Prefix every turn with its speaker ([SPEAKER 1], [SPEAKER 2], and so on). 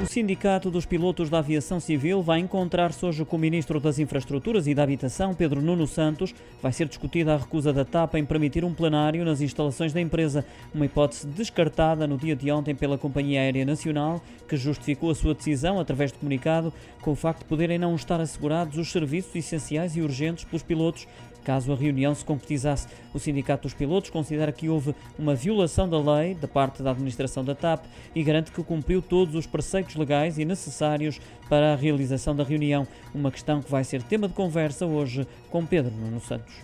[SPEAKER 1] O Sindicato dos Pilotos da Aviação Civil vai encontrar-se hoje com o Ministro das Infraestruturas e da Habitação, Pedro Nuno Santos. Vai ser discutida a recusa da TAP em permitir um plenário nas instalações da empresa, uma hipótese descartada no dia de ontem pela Companhia Aérea Nacional, que justificou a sua decisão através de comunicado com o facto de poderem não estar assegurados os serviços essenciais e urgentes pelos pilotos caso a reunião se concretizasse. O Sindicato dos Pilotos considera que houve uma violação da lei da parte da administração da TAP e garante que cumpriu todos os preceitos legais e necessários para a realização da reunião, uma questão que vai ser tema de conversa hoje com Pedro Nuno Santos.